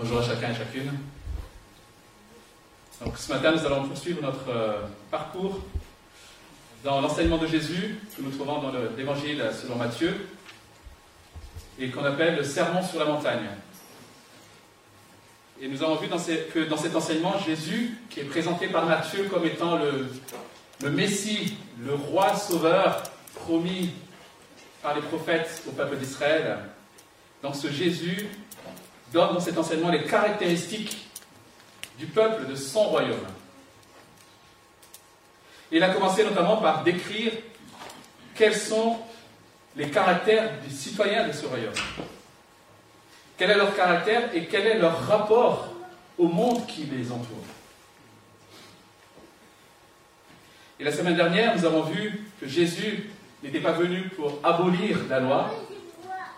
Bonjour à chacun et chacune. Donc, ce matin, nous allons poursuivre notre euh, parcours dans l'enseignement de Jésus que nous trouvons dans l'Évangile selon Matthieu et qu'on appelle le Sermon sur la montagne. Et nous avons vu que dans cet enseignement, Jésus, qui est présenté par Matthieu comme étant le Messie, le roi sauveur promis par les prophètes au peuple d'Israël, dans ce Jésus donne dans cet enseignement les caractéristiques du peuple de son royaume. Il a commencé notamment par décrire quels sont les caractères des citoyens de ce royaume. Quel est leur caractère et quel est leur rapport au monde qui les entoure. Et la semaine dernière, nous avons vu que Jésus n'était pas venu pour abolir la loi,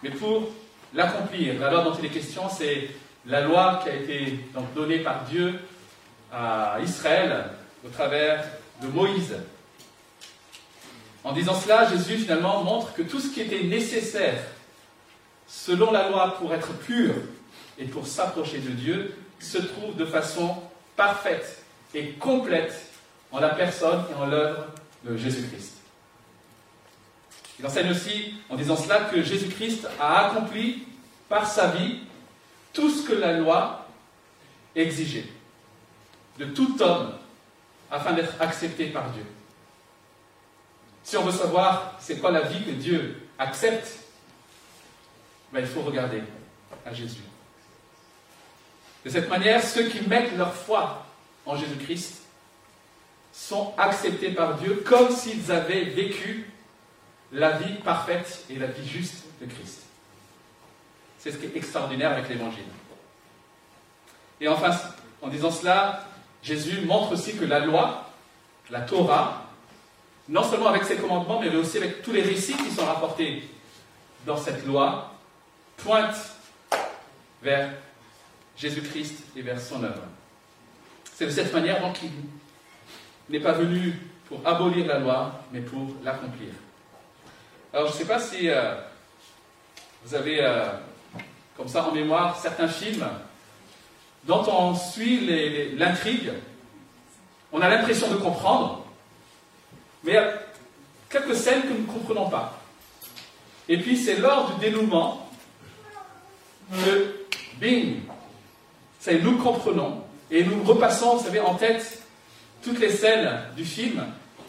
mais pour l'accomplir. La loi dont il est question, c'est la loi qui a été donc, donnée par Dieu à Israël au travers de Moïse. En disant cela, Jésus finalement montre que tout ce qui était nécessaire selon la loi pour être pur et pour s'approcher de Dieu se trouve de façon parfaite et complète en la personne et en l'œuvre de Jésus-Christ. Il enseigne aussi, en disant cela, que Jésus-Christ a accompli par sa vie tout ce que la loi exigeait de tout homme afin d'être accepté par Dieu. Si on veut savoir c'est quoi la vie que Dieu accepte, ben, il faut regarder à Jésus. De cette manière, ceux qui mettent leur foi en Jésus-Christ sont acceptés par Dieu comme s'ils avaient vécu la vie parfaite et la vie juste de Christ. C'est ce qui est extraordinaire avec l'Évangile. Et enfin, en disant cela, Jésus montre aussi que la loi, la Torah, non seulement avec ses commandements, mais aussi avec tous les récits qui sont rapportés dans cette loi, pointe vers Jésus-Christ et vers son œuvre. C'est de cette manière donc qu'il n'est pas venu pour abolir la loi, mais pour l'accomplir. Alors je ne sais pas si euh, vous avez euh, comme ça en mémoire certains films dont on suit l'intrigue, on a l'impression de comprendre, mais il y a quelques scènes que nous ne comprenons pas. Et puis c'est lors du dénouement que, bing, ça, nous comprenons et nous repassons, vous savez, en tête toutes les scènes du film.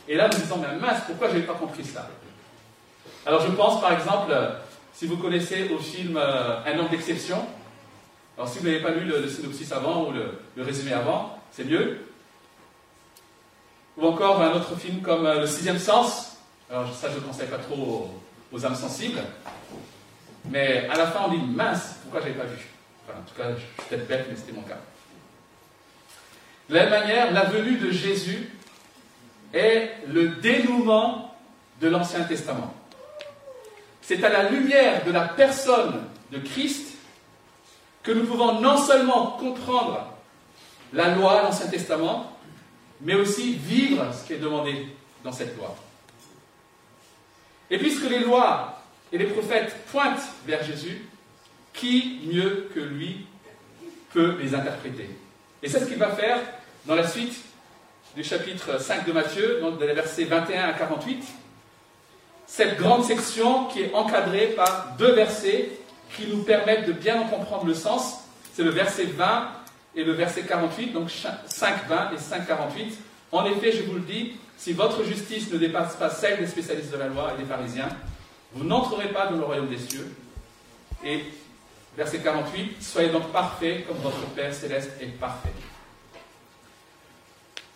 Et là, nous disons, mais mince, pourquoi je n'ai pas compris cela Alors je pense par exemple, si vous connaissez au film euh, Un homme d'exception, alors si vous n'avez pas lu le, synopsis avant ou le, résumé avant, c'est mieux. Ou encore un autre film comme euh, Le sixième sens. Alors ça, je ne conseille pas trop aux, âmes sensibles. Mais à la fin, on dit mince, pourquoi je n'avais pas vu? En tout cas, je suis peut-être bête, mais c'était mon cas. De la même manière, la venue de Jésus est le dénouement de l'Ancien Testament. C'est à la lumière de la personne de Christ que nous pouvons non seulement comprendre la loi, l'Ancien Testament, mais aussi vivre ce qui est demandé dans cette loi. Et puisque les lois et les prophètes pointent vers Jésus, qui mieux que lui peut les interpréter? Et c'est ce qu'il va faire dans la suite du chapitre 5 de Matthieu, donc des versets 21 à 48. Cette grande section qui est encadrée par deux versets qui nous permettent de bien en comprendre le sens. C'est le verset 20 et le verset 48, donc 5.20 et 5.48. En effet, je vous le dis, si votre justice ne dépasse pas celle des spécialistes de la loi et des pharisiens, vous n'entrerez pas dans le royaume des cieux. Et verset 48, soyez donc parfaits comme votre Père céleste est parfait.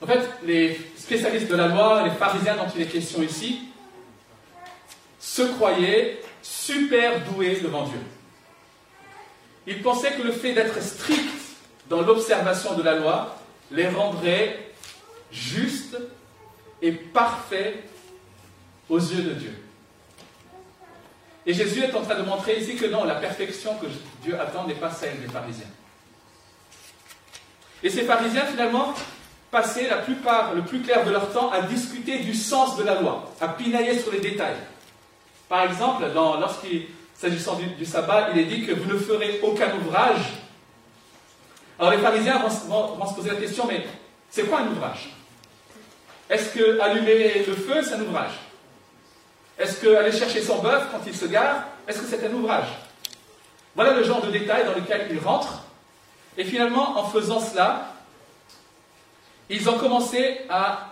En fait, les spécialistes de la loi, les pharisiens dont il est question ici, se croyaient super doués devant Dieu. Ils pensaient que le fait d'être strict dans l'observation de la loi les rendrait justes et parfaits aux yeux de Dieu. Et Jésus est en train de montrer ici que non, la perfection que Dieu attend n'est pas celle des pharisiens. Et ces pharisiens, finalement, passaient la plupart, le plus clair de leur temps à discuter du sens de la loi, à pinailler sur les détails. Par exemple, lorsqu'ils S'agissant du, sabbat, il est dit que vous ne ferez aucun ouvrage. Alors les pharisiens vont, vont se poser la question, mais c'est quoi un ouvrage? Est-ce que allumer le feu, c'est un ouvrage? Est-ce que aller chercher son bœuf quand il se gare, est-ce que c'est un ouvrage? Voilà le genre de détails dans lequel ils rentrent. Et finalement, en faisant cela, ils ont commencé à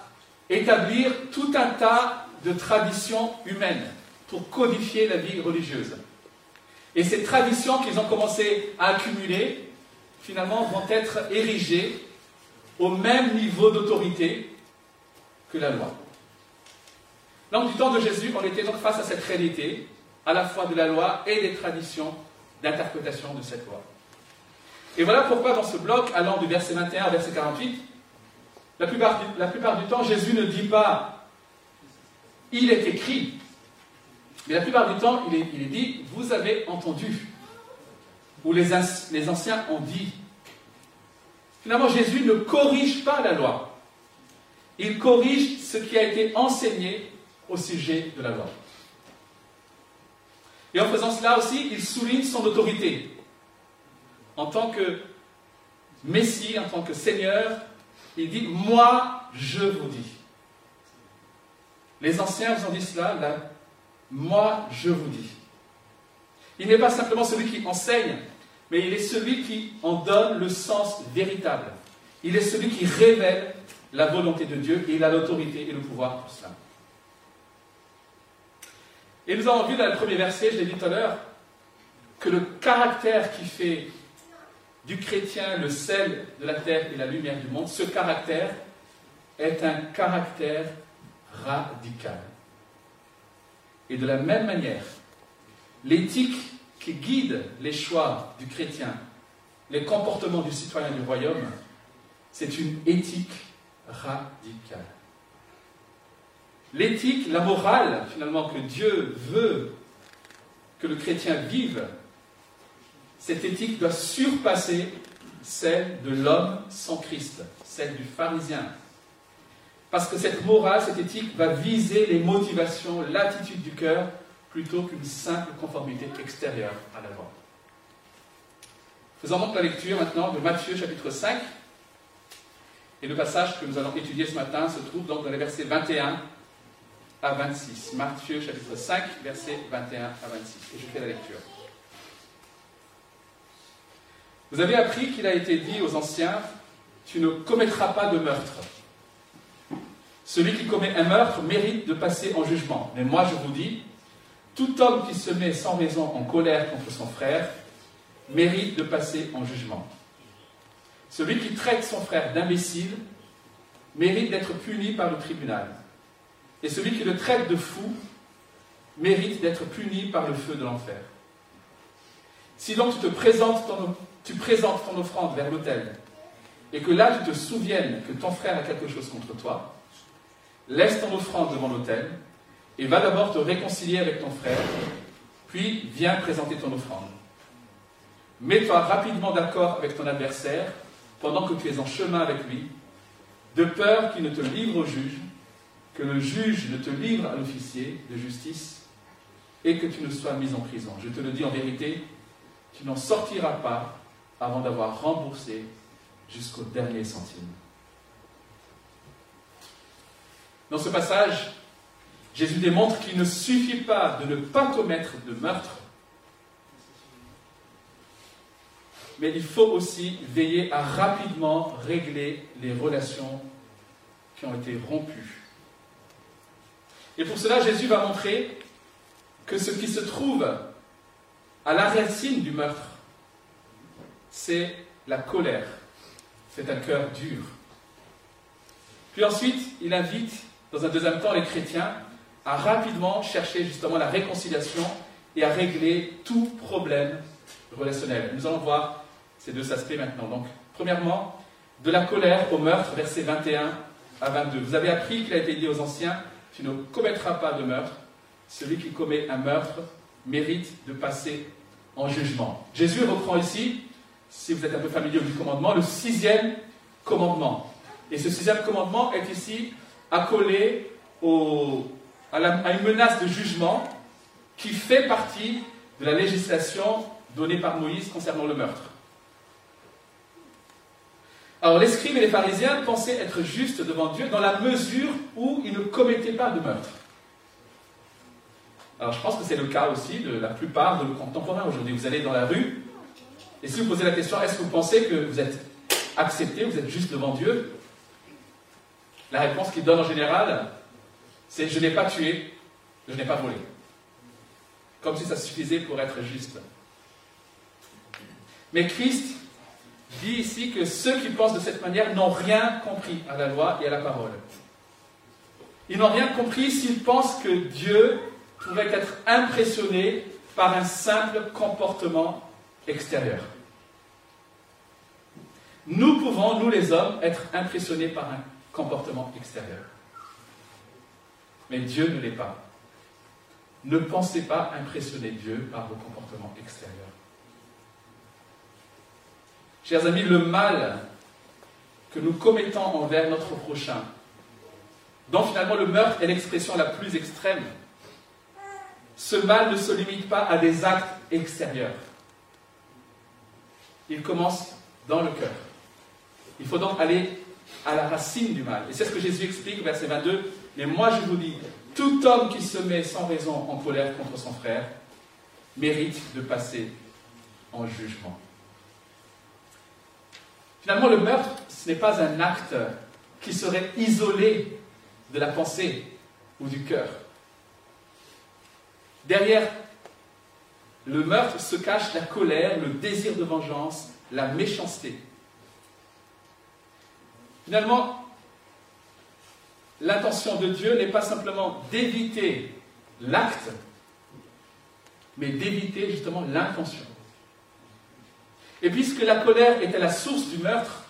établir tout un tas de traditions humaines pour codifier la vie religieuse. Et ces traditions qu'ils ont commencé à accumuler, finalement, vont être érigées au même niveau d'autorité que la loi. Donc, du temps de Jésus, on était donc face à cette réalité, à la fois de la loi et des traditions d'interprétation de cette loi. Et voilà pourquoi dans ce bloc, allant du verset 21 au verset 48, la plupart, du, la plupart du temps, Jésus ne dit pas il est écrit, mais la plupart du temps, il est, dit vous avez entendu, ou les, anciens ont dit. Finalement, Jésus ne corrige pas la loi. Il corrige ce qui a été enseigné au sujet de la loi. Et en faisant cela aussi, il souligne son autorité. En tant que Messie, en tant que Seigneur, il dit Moi, je vous dis. Les anciens vous ont dit cela, moi, je vous dis. Il n'est pas simplement celui qui enseigne, mais il est celui qui en donne le sens véritable. Il est celui qui révèle la volonté de Dieu et il a l'autorité et le pouvoir pour cela. Et nous avons vu dans le premier verset, je l'ai dit tout à l'heure, que le caractère qui fait du chrétien le sel de la terre et la lumière du monde, ce caractère est un caractère radical. Et de la même manière, l'éthique qui guide les choix du chrétien, les comportements du citoyen du royaume, c'est une éthique radicale. L'éthique, la morale, finalement, que Dieu veut que le chrétien vive, cette éthique doit surpasser celle de l'homme sans Christ, celle du pharisien. Parce que cette morale, cette éthique va viser les motivations, l'attitude du cœur, plutôt qu'une simple conformité extérieure à la loi. Faisons donc la lecture maintenant de Matthieu chapitre 5. Et le passage que nous allons étudier ce matin se trouve donc dans les versets 21 à 26. Matthieu chapitre 5, versets 21 à 26. Et je fais la lecture. Vous avez appris qu'il a été dit aux anciens, tu ne commettras pas de meurtre. Celui qui commet un meurtre mérite de passer en jugement. Mais moi je vous dis, tout homme qui se met sans raison en colère contre son frère mérite de passer en jugement. Celui qui traite son frère d'imbécile mérite d'être puni par le tribunal. Et celui qui le traite de fou mérite d'être puni par le feu de l'enfer. Si donc tu te présentes ton, tu présentes ton offrande vers l'autel, et que là tu te souviennes que ton frère a quelque chose contre toi, laisse ton offrande devant l'autel, et va d'abord te réconcilier avec ton frère, puis viens présenter ton offrande. Mets-toi rapidement d'accord avec ton adversaire pendant que tu es en chemin avec lui, de peur qu'il ne te livre au juge, que le juge ne te livre à l'officier de justice et que tu ne sois mis en prison. Je te le dis en vérité, tu n'en sortiras pas avant d'avoir remboursé jusqu'au dernier centime. Dans ce passage, Jésus démontre qu'il ne suffit pas de ne pas commettre de meurtre, mais il faut aussi veiller à rapidement régler les relations qui ont été rompues. Et pour cela, Jésus va montrer que ce qui se trouve à la racine du meurtre, c'est la colère. C'est un cœur dur. Puis ensuite, il invite, dans un deuxième temps, les chrétiens à rapidement chercher justement la réconciliation et à régler tout problème relationnel. Nous allons voir ces deux aspects maintenant. Donc, premièrement, de la colère au meurtre, versets 21 à 22. Vous avez appris qu'il a été dit aux anciens, tu ne commettras pas de meurtre. Celui qui commet un meurtre mérite de passer en jugement. Jésus reprend ici si vous êtes un peu familier du commandement, le sixième commandement. Et ce sixième commandement est ici accolé à, une menace de jugement qui fait partie de la législation donnée par Moïse concernant le meurtre. Alors les scribes et les pharisiens pensaient être justes devant Dieu dans la mesure où ils ne commettaient pas de meurtre. Alors je pense que c'est le cas aussi de la plupart de nos contemporains aujourd'hui. Vous allez dans la rue, et si vous posez la question, est-ce que vous pensez que vous êtes accepté, vous êtes juste devant Dieu? La réponse qu'il donne en général, c'est je n'ai pas tué, je n'ai pas volé. Comme si ça suffisait pour être juste. Mais Christ dit ici que ceux qui pensent de cette manière n'ont rien compris à la loi et à la parole. Ils n'ont rien compris s'ils pensent que Dieu pourrait être impressionné par un simple comportement extérieur. Nous pouvons, nous les hommes, être impressionnés par un comportement extérieur. Mais Dieu ne l'est pas. Ne pensez pas impressionner Dieu par vos comportements extérieurs. Chers amis, le mal que nous commettons envers notre prochain, dont finalement le meurtre est l'expression la plus extrême, ce mal ne se limite pas à des actes extérieurs. Il commence dans le cœur. Il faut donc aller à la racine du mal. Et c'est ce que Jésus explique, verset 22. Mais moi je vous dis, tout homme qui se met sans raison en colère contre son frère mérite de passer en jugement. Finalement, le meurtre, ce n'est pas un acte qui serait isolé de la pensée ou du cœur. Derrière le meurtre se cache la colère, le désir de vengeance, la méchanceté. Finalement, l'intention de Dieu n'est pas simplement d'éviter l'acte, mais d'éviter justement l'intention. Et puisque la colère est à la source du meurtre,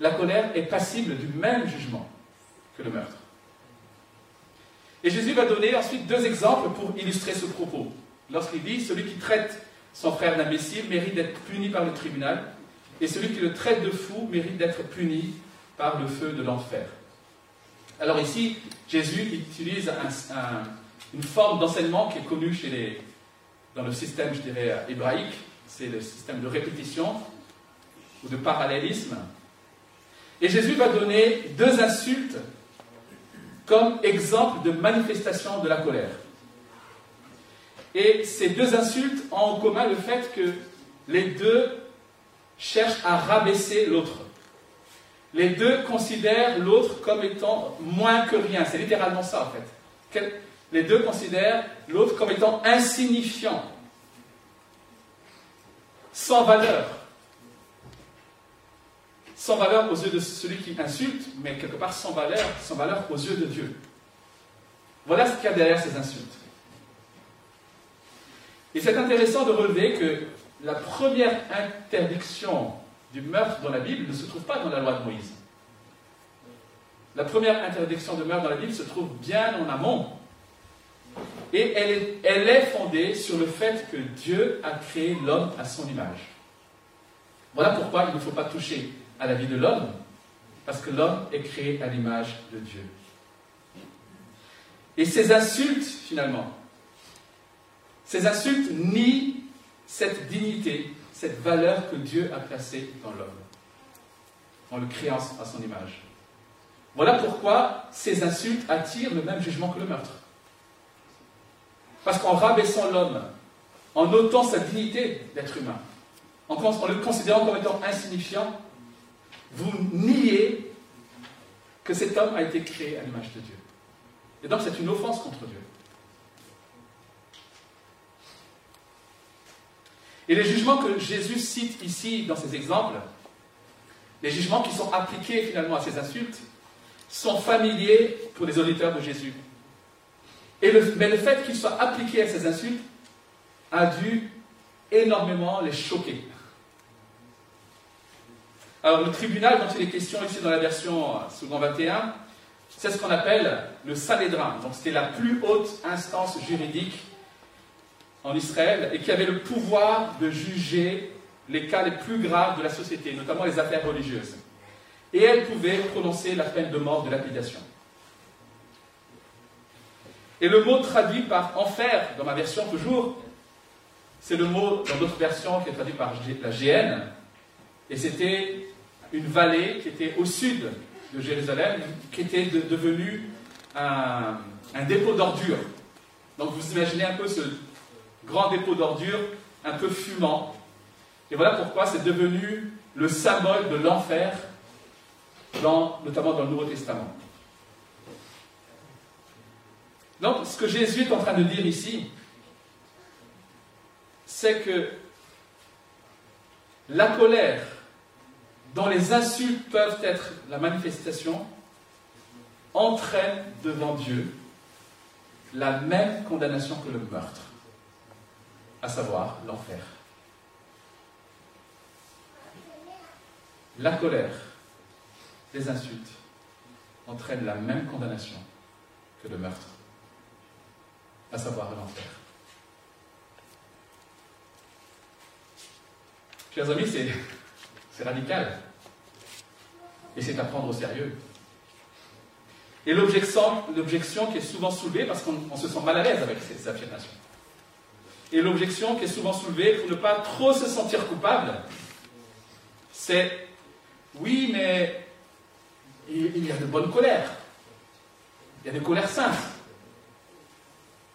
la colère est passible du même jugement que le meurtre. Et Jésus va donner ensuite deux exemples pour illustrer ce propos. Lorsqu'il dit Celui qui traite son frère d'imbécile mérite d'être puni par le tribunal, et celui qui le traite de fou mérite d'être puni par le feu de l'enfer. Alors ici, Jésus utilise une forme d'enseignement qui est connue dans le système, je dirais, hébraïque, c'est le système de répétition ou de parallélisme. Et Jésus va donner deux insultes comme exemple de manifestation de la colère. Et ces deux insultes ont en commun le fait que les deux cherchent à rabaisser l'autre. Les deux considèrent l'autre comme étant moins que rien. C'est littéralement ça en fait. Les deux considèrent l'autre comme étant insignifiant, sans valeur. Sans valeur aux yeux de celui qui insulte, mais quelque part sans valeur, sans valeur aux yeux de Dieu. Voilà ce qu'il y a derrière ces insultes. Et c'est intéressant de relever que la première interdiction du meurtre dans la Bible ne se trouve pas dans la loi de Moïse. La première interdiction de meurtre dans la Bible se trouve bien en amont. Et elle est, elle fondée sur le fait que Dieu a créé l'homme à son image. Voilà pourquoi il ne faut pas toucher à la vie de l'homme, parce que l'homme est créé à l'image de Dieu. Et ces insultes, finalement, ces insultes nient cette dignité, cette valeur que Dieu a placée dans l'homme, en le créant à son image. Voilà pourquoi ces insultes attirent le même jugement que le meurtre. Parce qu'en rabaissant l'homme, en ôtant sa dignité d'être humain, en, le considérant comme étant insignifiant, vous niez que cet homme a été créé à l'image de Dieu. Et donc c'est une offense contre Dieu. Et les jugements que Jésus cite ici dans ces exemples, les jugements qui sont appliqués finalement à ces insultes, sont familiers pour les auditeurs de Jésus. Mais le fait qu'ils soient appliqués à ces insultes a dû énormément les choquer. Alors le tribunal dont il est question ici dans la version second 21, c'est ce qu'on appelle le Sanhédrin. Donc c'était la plus haute instance juridique en Israël et qui avait le pouvoir de juger les cas les plus graves de la société, notamment les affaires religieuses. Et elle pouvait prononcer la peine de mort de lapidation. Et le mot traduit par enfer, dans ma version toujours, c'est le mot dans d'autres versions qui est traduit par la GN, et c'était une vallée qui était au sud de Jérusalem, qui était devenue un, un dépôt d'ordures. Donc vous imaginez un peu ce grand dépôt d'ordures, un peu fumant. Et voilà pourquoi c'est devenu le symbole de l'enfer, notamment dans le Nouveau Testament. Donc ce que Jésus est en train de dire ici, c'est que la colère dont les insultes peuvent être la manifestation entraîne devant Dieu la même condamnation que le meurtre, à savoir l'enfer. La colère, les insultes entraînent la même condamnation que le meurtre, à savoir l'enfer. Chers amis, c'est radical. Et c'est à prendre au sérieux. Et l'objection qui est souvent soulevée, parce qu'on se sent mal à l'aise avec ces affirmations, et l'objection qui est souvent soulevée pour ne pas trop se sentir coupable, c'est oui, mais il y a de bonnes colères. Il y a des colères saintes.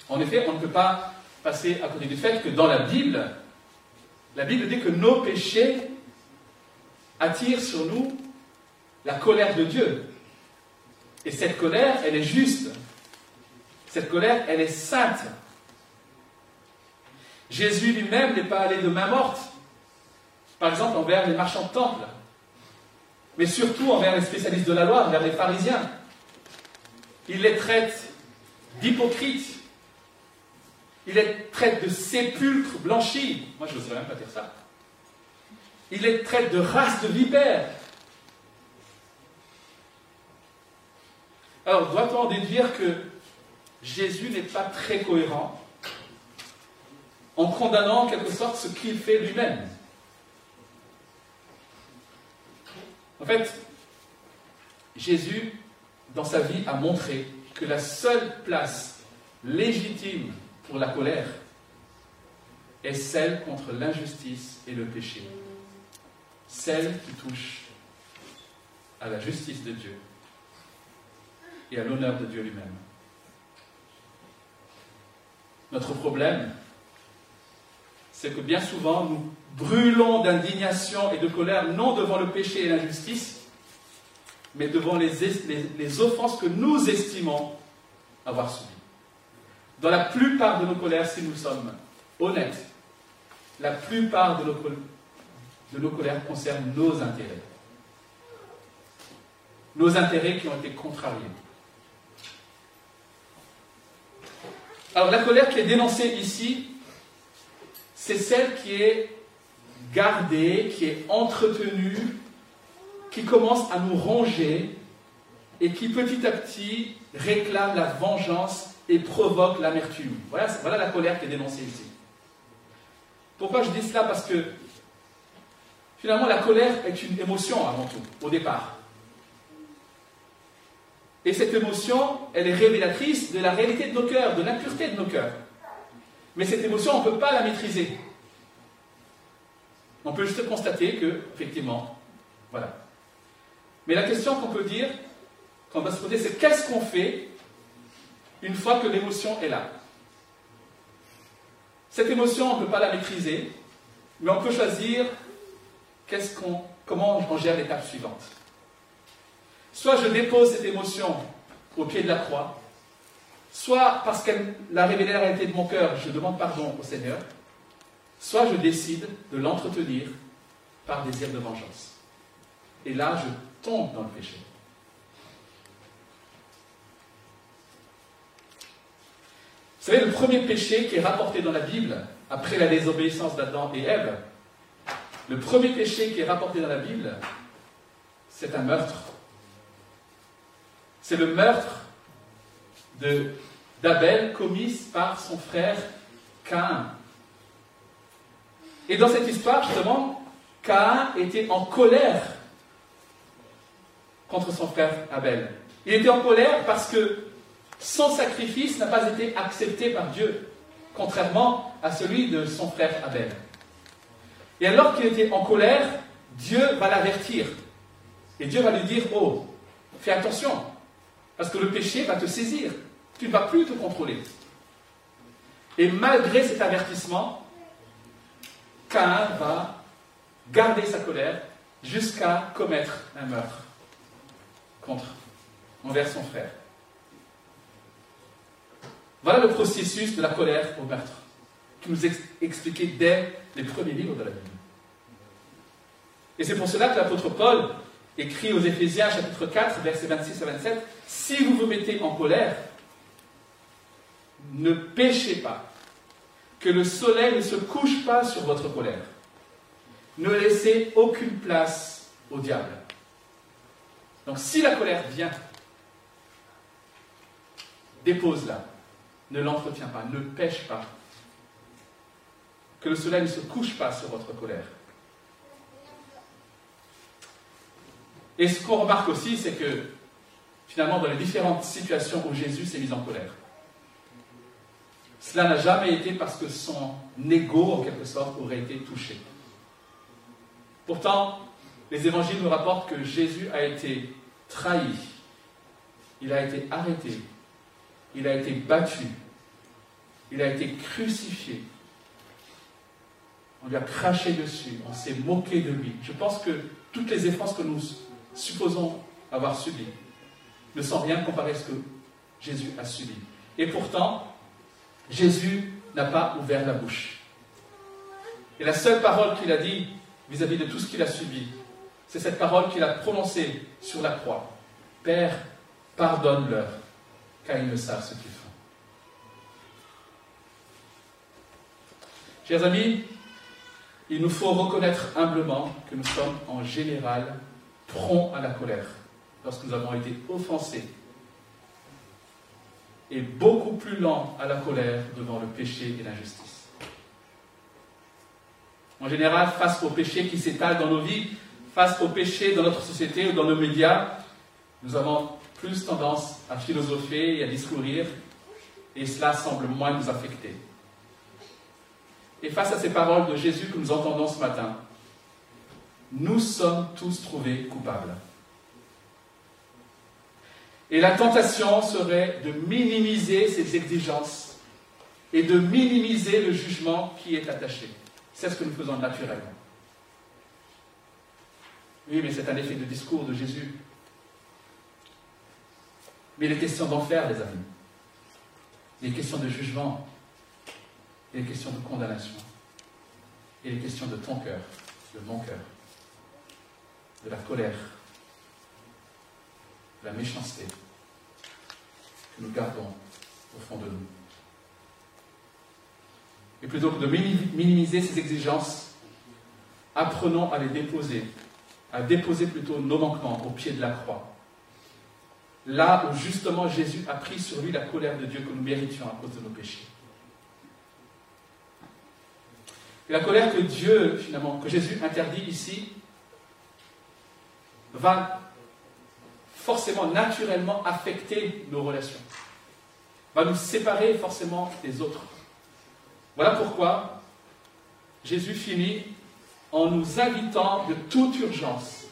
En effet, on ne peut pas passer à côté du fait que dans la Bible, la Bible dit que nos péchés attirent sur nous la colère de Dieu. Et cette colère, elle est juste. Cette colère, elle est sainte. Jésus lui-même n'est pas allé de main morte. Par exemple, envers les marchands de temple. Mais surtout envers les spécialistes de la loi, envers les pharisiens. Il les traite d'hypocrites. Il les traite de sépulcres blanchis. Moi, je ne saurais même pas dire ça. Il les traite de race de vipères. Alors, doit-on déduire que Jésus n'est pas très cohérent en condamnant en quelque sorte ce qu'il fait lui-même En fait, Jésus, dans sa vie, a montré que la seule place légitime pour la colère est celle contre l'injustice et le péché. Celle qui touche à la justice de Dieu et à l'honneur de Dieu lui-même. Notre problème, c'est que bien souvent, nous brûlons d'indignation et de colère, non devant le péché et l'injustice, mais devant les, offenses que nous estimons avoir subies. Dans la plupart de nos colères, si nous sommes honnêtes, la plupart de nos colères concernent nos intérêts. Nos intérêts qui ont été contrariés. Alors la colère qui est dénoncée ici, c'est celle qui est gardée, qui est entretenue, qui commence à nous ronger et qui petit à petit réclame la vengeance et provoque l'amertume. Voilà, la colère qui est dénoncée ici. Pourquoi je dis cela? Parce que finalement la colère est une émotion avant tout, au départ. Et cette émotion, elle est révélatrice de la réalité de nos cœurs, de l'impureté de nos cœurs. Mais cette émotion, on ne peut pas la maîtriser. On peut juste constater que, effectivement, voilà. Mais la question qu'on peut dire, qu'on va se poser, c'est qu'est-ce qu'on fait une fois que l'émotion est là? Cette émotion, on ne peut pas la maîtriser, mais on peut choisir qu'est-ce qu'on, comment on gère l'étape suivante. Soit je dépose cette émotion au pied de la croix, soit parce qu'elle a révélé la réalité de mon cœur, je demande pardon au Seigneur, soit je décide de l'entretenir par désir de vengeance. Et là, je tombe dans le péché. Vous savez, le premier péché qui est rapporté dans la Bible, après la désobéissance d'Adam et Ève, le premier péché qui est rapporté dans la Bible, c'est un meurtre. C'est le meurtre d'Abel commis par son frère Cain. Et dans cette histoire, justement, Cain était en colère contre son frère Abel. Il était en colère parce que son sacrifice n'a pas été accepté par Dieu, contrairement à celui de son frère Abel. Et alors qu'il était en colère, Dieu va l'avertir. Et Dieu va lui dire, oh, fais attention, parce que le péché va te saisir. Tu ne vas plus te contrôler. Et malgré cet avertissement, Cain va garder sa colère jusqu'à commettre un meurtre contre, envers son frère. Voilà le processus de la colère au meurtre, qui nous est expliqué dès les premiers livres de la Bible. Et c'est pour cela que l'apôtre Paul écrit aux Éphésiens chapitre 4, versets 26 à 27, Si vous vous mettez en colère, ne péchez pas, que le soleil ne se couche pas sur votre colère. Ne laissez aucune place au diable. Donc si la colère vient, dépose-la, ne l'entretiens pas, ne pêche pas. Que le soleil ne se couche pas sur votre colère. Et ce qu'on remarque aussi, c'est que finalement, dans les différentes situations où Jésus s'est mis en colère, cela n'a jamais été parce que son ego, en quelque sorte, aurait été touché. Pourtant, les évangiles nous rapportent que Jésus a été trahi, il a été arrêté, il a été battu, il a été crucifié. On lui a craché dessus, on s'est moqué de lui. Je pense que toutes les effrances que nous supposons avoir subies ne sont rien comparé à ce que Jésus a subi. Et pourtant, Jésus n'a pas ouvert la bouche. Et la seule parole qu'il a dit vis-à-vis de tout ce qu'il a subi, c'est cette parole qu'il a prononcée sur la croix. Père, pardonne-leur, car ils ne savent ce qu'ils font. Chers amis, il nous faut reconnaître humblement que nous sommes en général prompts à la colère lorsque nous avons été offensés et beaucoup plus lents à la colère devant le péché et l'injustice. En général, face au péché qui s'étale dans nos vies, face au péché dans notre société ou dans nos médias, nous avons plus tendance à philosopher et à discourir, et cela semble moins nous affecter. Et face à ces paroles de Jésus que nous entendons ce matin, nous sommes tous trouvés coupables. Et la tentation serait de minimiser ces exigences et de minimiser le jugement qui est attaché. C'est ce que nous faisons naturellement. Oui, mais c'est un effet de discours de Jésus. Mais il est question d'enfer, les amis. Il est question de jugement. Il est question de condamnation. Il est question de ton cœur, de mon cœur, de la colère, la méchanceté que nous gardons au fond de nous. Et plutôt que de minimiser ces exigences, apprenons à les déposer, à déposer plutôt nos manquements au pied de la croix. Là où justement Jésus a pris sur lui la colère de Dieu que nous méritions à cause de nos péchés. La colère que Dieu, finalement, que Jésus interdit ici, va forcément, naturellement affecter nos relations, va nous séparer forcément des autres. Voilà pourquoi Jésus finit en nous invitant de toute urgence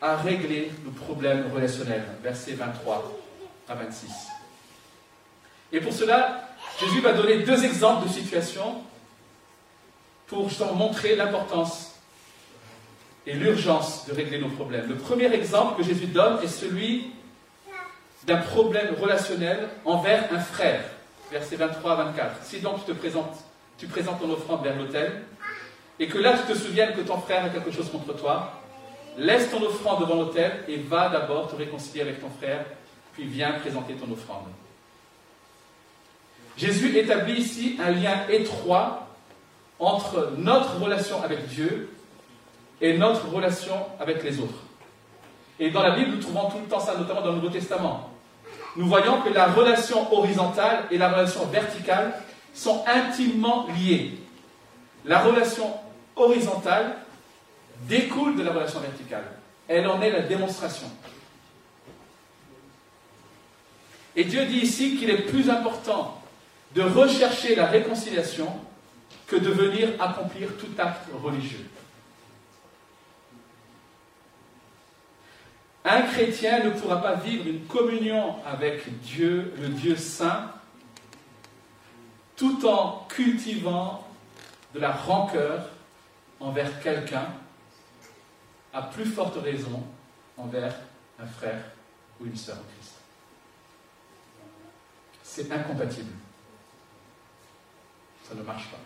à régler nos problèmes relationnels. Versets 23 à 26. Et pour cela, Jésus va donner deux exemples de situations pour justement montrer l'importance et l'urgence de régler nos problèmes. Le premier exemple que Jésus donne est celui d'un problème relationnel envers un frère. Versets 23 à 24. Si donc tu te présentes, tu présentes ton offrande vers l'autel, et que là tu te souviennes que ton frère a quelque chose contre toi, laisse ton offrande devant l'autel et va d'abord te réconcilier avec ton frère, puis viens présenter ton offrande. Jésus établit ici un lien étroit entre notre relation avec Dieu et notre relation avec les autres. Et dans la Bible, nous trouvons tout le temps ça, notamment dans le Nouveau Testament. Nous voyons que la relation horizontale et la relation verticale sont intimement liées. La relation horizontale découle de la relation verticale. Elle en est la démonstration. Et Dieu dit ici qu'il est plus important de rechercher la réconciliation que de venir accomplir tout acte religieux. Un chrétien ne pourra pas vivre une communion avec Dieu, le Dieu saint, tout en cultivant de la rancœur envers quelqu'un, à plus forte raison envers un frère ou une sœur en Christ. C'est incompatible. Ça ne marche pas.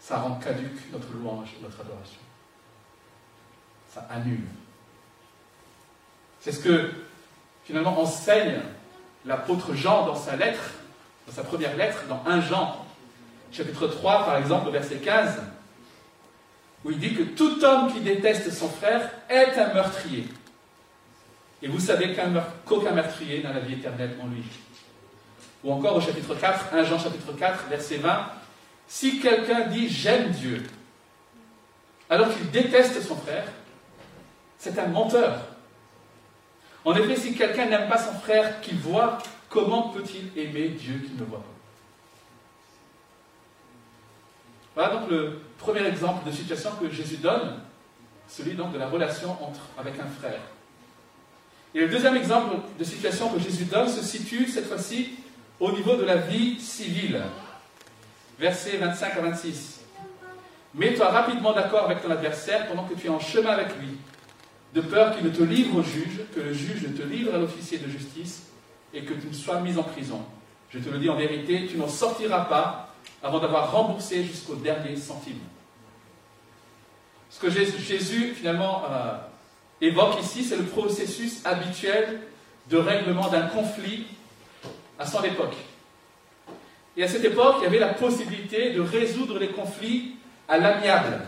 Ça rend caduque notre louange, notre adoration. Ça annule. C'est ce que finalement enseigne l'apôtre Jean dans sa lettre, dans sa première lettre, dans 1 Jean, chapitre 3 par exemple, verset 15, où il dit que tout homme qui déteste son frère est un meurtrier. Et vous savez qu'aucun meurtrier n'a la vie éternelle en lui. Ou encore au chapitre 4, 1 Jean chapitre 4, verset 20, si quelqu'un dit j'aime Dieu, alors qu'il déteste son frère, c'est un menteur. En effet, si quelqu'un n'aime pas son frère qu'il voit, comment peut-il aimer Dieu qu'il ne voit pas? Voilà donc le premier exemple de situation que Jésus donne, celui donc de la relation entre, avec un frère. Et le deuxième exemple de situation que Jésus donne se situe cette fois-ci au niveau de la vie civile. Versets 25 à 26. Mets-toi rapidement d'accord avec ton adversaire pendant que tu es en chemin avec lui de peur qu'il ne te livre au juge, que le juge ne te livre à l'officier de justice et que tu ne sois mis en prison. Je te le dis en vérité, tu n'en sortiras pas avant d'avoir remboursé jusqu'au dernier centime. Ce que Jésus finalement euh, évoque ici, c'est le processus habituel de règlement d'un conflit à son époque. Et à cette époque, il y avait la possibilité de résoudre les conflits à l'amiable.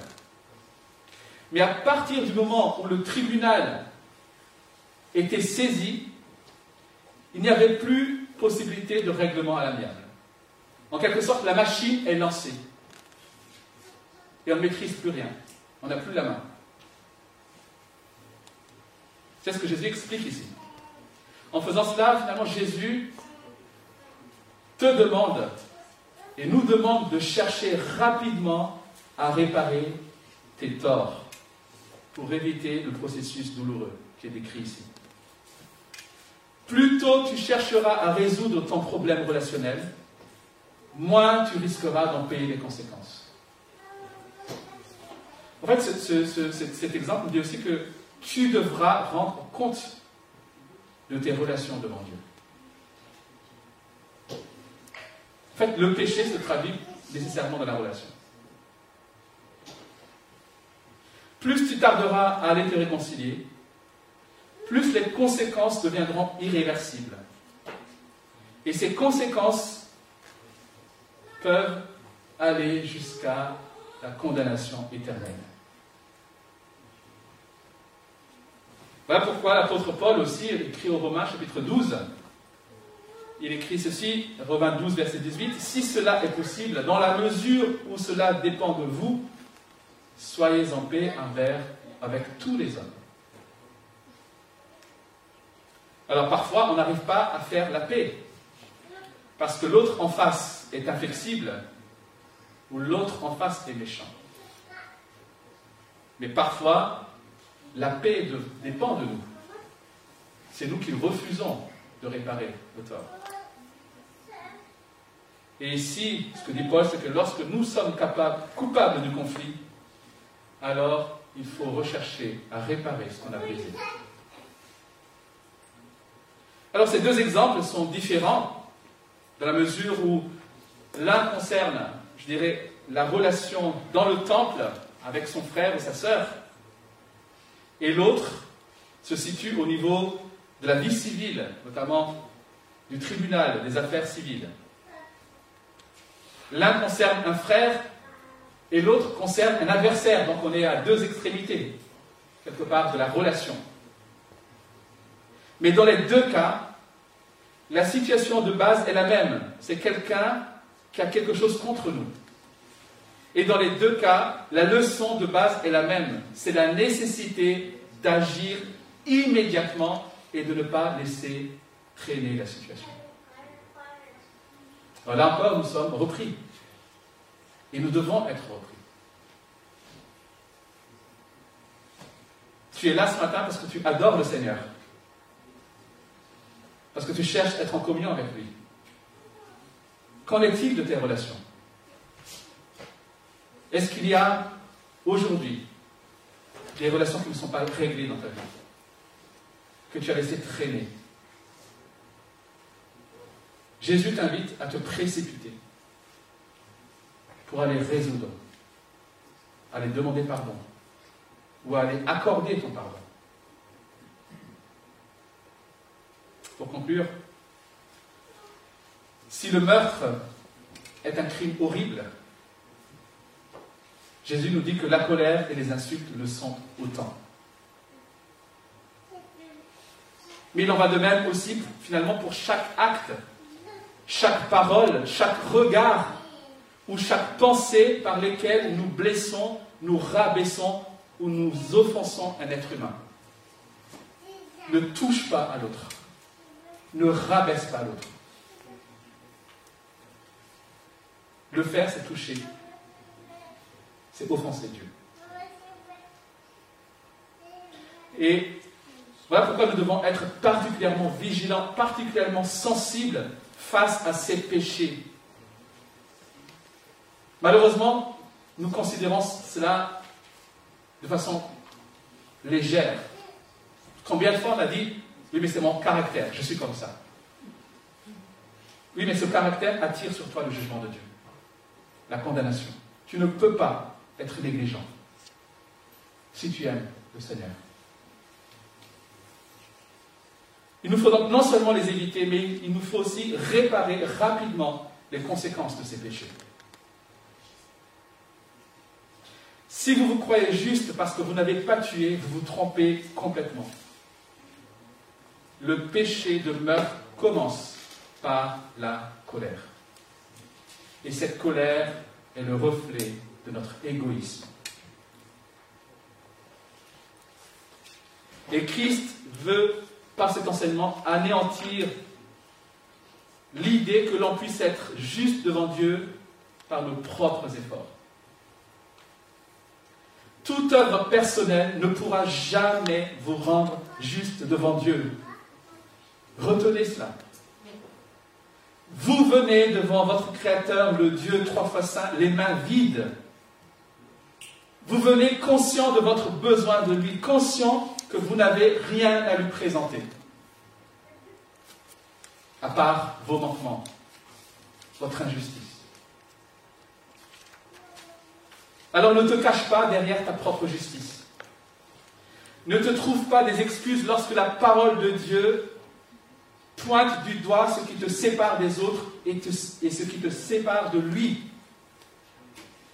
Mais à partir du moment où le tribunal était saisi, il n'y avait plus possibilité de règlement à l'amiable. En quelque sorte, la machine est lancée. Et on ne maîtrise plus rien. On n'a plus la main. C'est ce que Jésus explique ici. En faisant cela, finalement, Jésus te demande et nous demande de chercher rapidement à réparer tes torts pour éviter le processus douloureux qui est décrit ici. Plus tôt tu chercheras à résoudre ton problème relationnel, moins tu risqueras d'en payer les conséquences. En fait, cet exemple dit aussi que tu devras rendre compte de tes relations devant Dieu. En fait, le péché se traduit nécessairement dans la relation. Plus tu tarderas à aller te réconcilier, plus les conséquences deviendront irréversibles. Et ces conséquences peuvent aller jusqu'à la condamnation éternelle. Voilà pourquoi l'apôtre Paul aussi écrit au Romains chapitre 12. Il écrit ceci, Romains 12, verset 18, Si cela est possible, dans la mesure où cela dépend de vous, soyez en paix envers avec tous les hommes. Alors parfois, on n'arrive pas à faire la paix, parce que l'autre en face est inflexible, ou l'autre en face est méchant. Mais parfois, la paix dépend de nous. C'est nous qui refusons de réparer le tort. Et ici, ce que dit Paul, c'est que lorsque nous sommes capables, coupables du conflit, alors il faut rechercher à réparer ce qu'on a brisé. Alors ces deux exemples sont différents dans la mesure où l'un concerne, je dirais, la relation dans le temple avec son frère et sa sœur, et l'autre se situe au niveau de la vie civile, notamment du tribunal des affaires civiles. L'un concerne un frère et l'autre concerne un adversaire. Donc on est à deux extrémités, quelque part, de la relation. Mais dans les deux cas, la situation de base est la même. C'est quelqu'un qui a quelque chose contre nous. Et dans les deux cas, la leçon de base est la même. C'est la nécessité d'agir immédiatement et de ne pas laisser traîner la situation. Alors là encore, nous sommes repris. Et nous devons être repris. Tu es là ce matin parce que tu adores le Seigneur. Parce que tu cherches à être en communion avec lui. Qu'en est-il de tes relations? Est-ce qu'il y a aujourd'hui des relations qui ne sont pas réglées dans ta vie? Que tu as laissé traîner? Jésus t'invite à te précipiter pour aller résoudre, aller demander pardon ou aller accorder ton pardon. Pour conclure, si le meurtre est un crime horrible, Jésus nous dit que la colère et les insultes le sont autant. Mais il en va de même aussi, finalement, pour chaque acte, chaque parole, chaque regard ou chaque pensée par lesquelles nous blessons, nous rabaissons ou nous offensons un être humain. Ne touche pas à l'autre. Ne rabaisse pas l'autre. Le faire, c'est toucher. C'est offenser Dieu. Et voilà pourquoi nous devons être particulièrement vigilants, particulièrement sensibles face à ces péchés. Malheureusement, nous considérons cela de façon légère. Combien de fois on a dit, oui mais c'est mon caractère, je suis comme ça. Oui mais ce caractère attire sur toi le jugement de Dieu la condamnation. Tu ne peux pas être négligent si tu aimes le Seigneur. Il nous faut donc non seulement les éviter, mais il nous faut aussi réparer rapidement les conséquences de ces péchés. Si vous vous croyez juste parce que vous n'avez pas tué, vous vous trompez complètement. Le péché de meurtre commence par la colère. Et cette colère est le reflet de notre égoïsme. Et Christ veut, par cet enseignement, anéantir l'idée que l'on puisse être juste devant Dieu par nos propres efforts. Toute œuvre personnelle ne pourra jamais vous rendre juste devant Dieu. Retenez cela. Vous venez devant votre Créateur, le Dieu trois fois saint, les mains vides. Vous venez conscient de votre besoin de lui, conscient que vous n'avez rien à lui présenter, à part vos manquements, votre injustice. Alors ne te cache pas derrière ta propre justice. Ne te trouve pas des excuses lorsque la parole de Dieu pointe du doigt ce qui te sépare des autres et, ce qui te sépare de lui.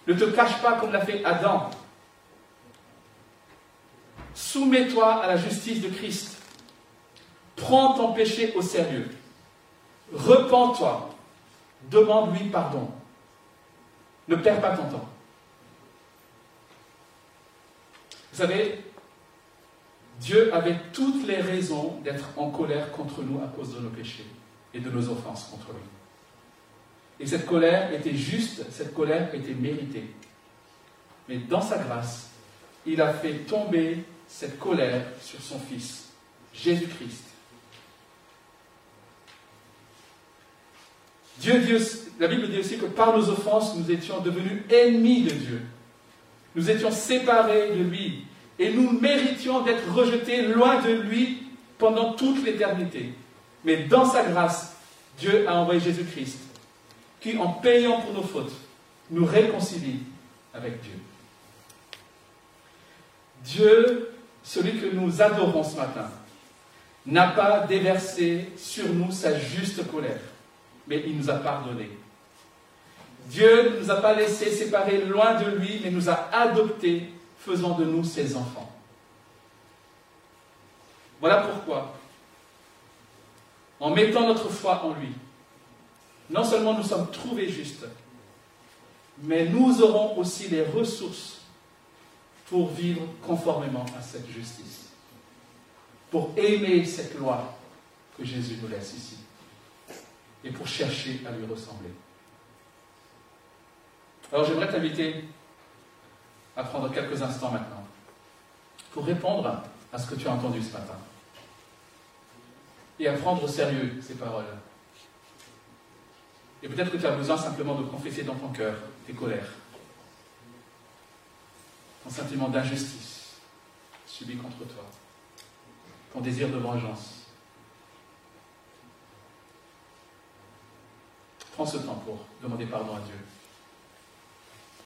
Ne te cache pas comme l'a fait Adam. Soumets-toi à la justice de Christ. Prends ton péché au sérieux. Repends-toi. Demande-lui pardon. Ne perds pas ton temps. Vous savez, Dieu avait toutes les raisons d'être en colère contre nous à cause de nos péchés et de nos offenses contre lui. Et cette colère était juste, cette colère était méritée. Mais dans sa grâce, il a fait tomber cette colère sur son Fils, Jésus-Christ. Dieu la Bible dit aussi que par nos offenses, nous étions devenus ennemis de Dieu. Nous étions séparés de lui et nous méritions d'être rejetés loin de lui pendant toute l'éternité. Mais dans sa grâce, Dieu a envoyé Jésus-Christ, qui, en payant pour nos fautes, nous réconcilie avec Dieu. Dieu, celui que nous adorons ce matin, n'a pas déversé sur nous sa juste colère, mais il nous a pardonné. Dieu ne nous a pas laissés séparer loin de lui, mais nous a adoptés faisant de nous ses enfants. Voilà pourquoi, en mettant notre foi en lui, non seulement nous sommes trouvés justes, mais nous aurons aussi les ressources pour vivre conformément à cette justice, pour aimer cette loi que Jésus nous laisse ici, et pour chercher à lui ressembler. Alors j'aimerais t'inviter à prendre quelques instants maintenant pour répondre à ce que tu as entendu ce matin et à prendre au sérieux ces paroles. Et peut-être que tu as besoin simplement de confesser dans ton cœur tes colères, ton sentiment d'injustice subi contre toi, ton désir de vengeance. Prends ce temps pour demander pardon à Dieu.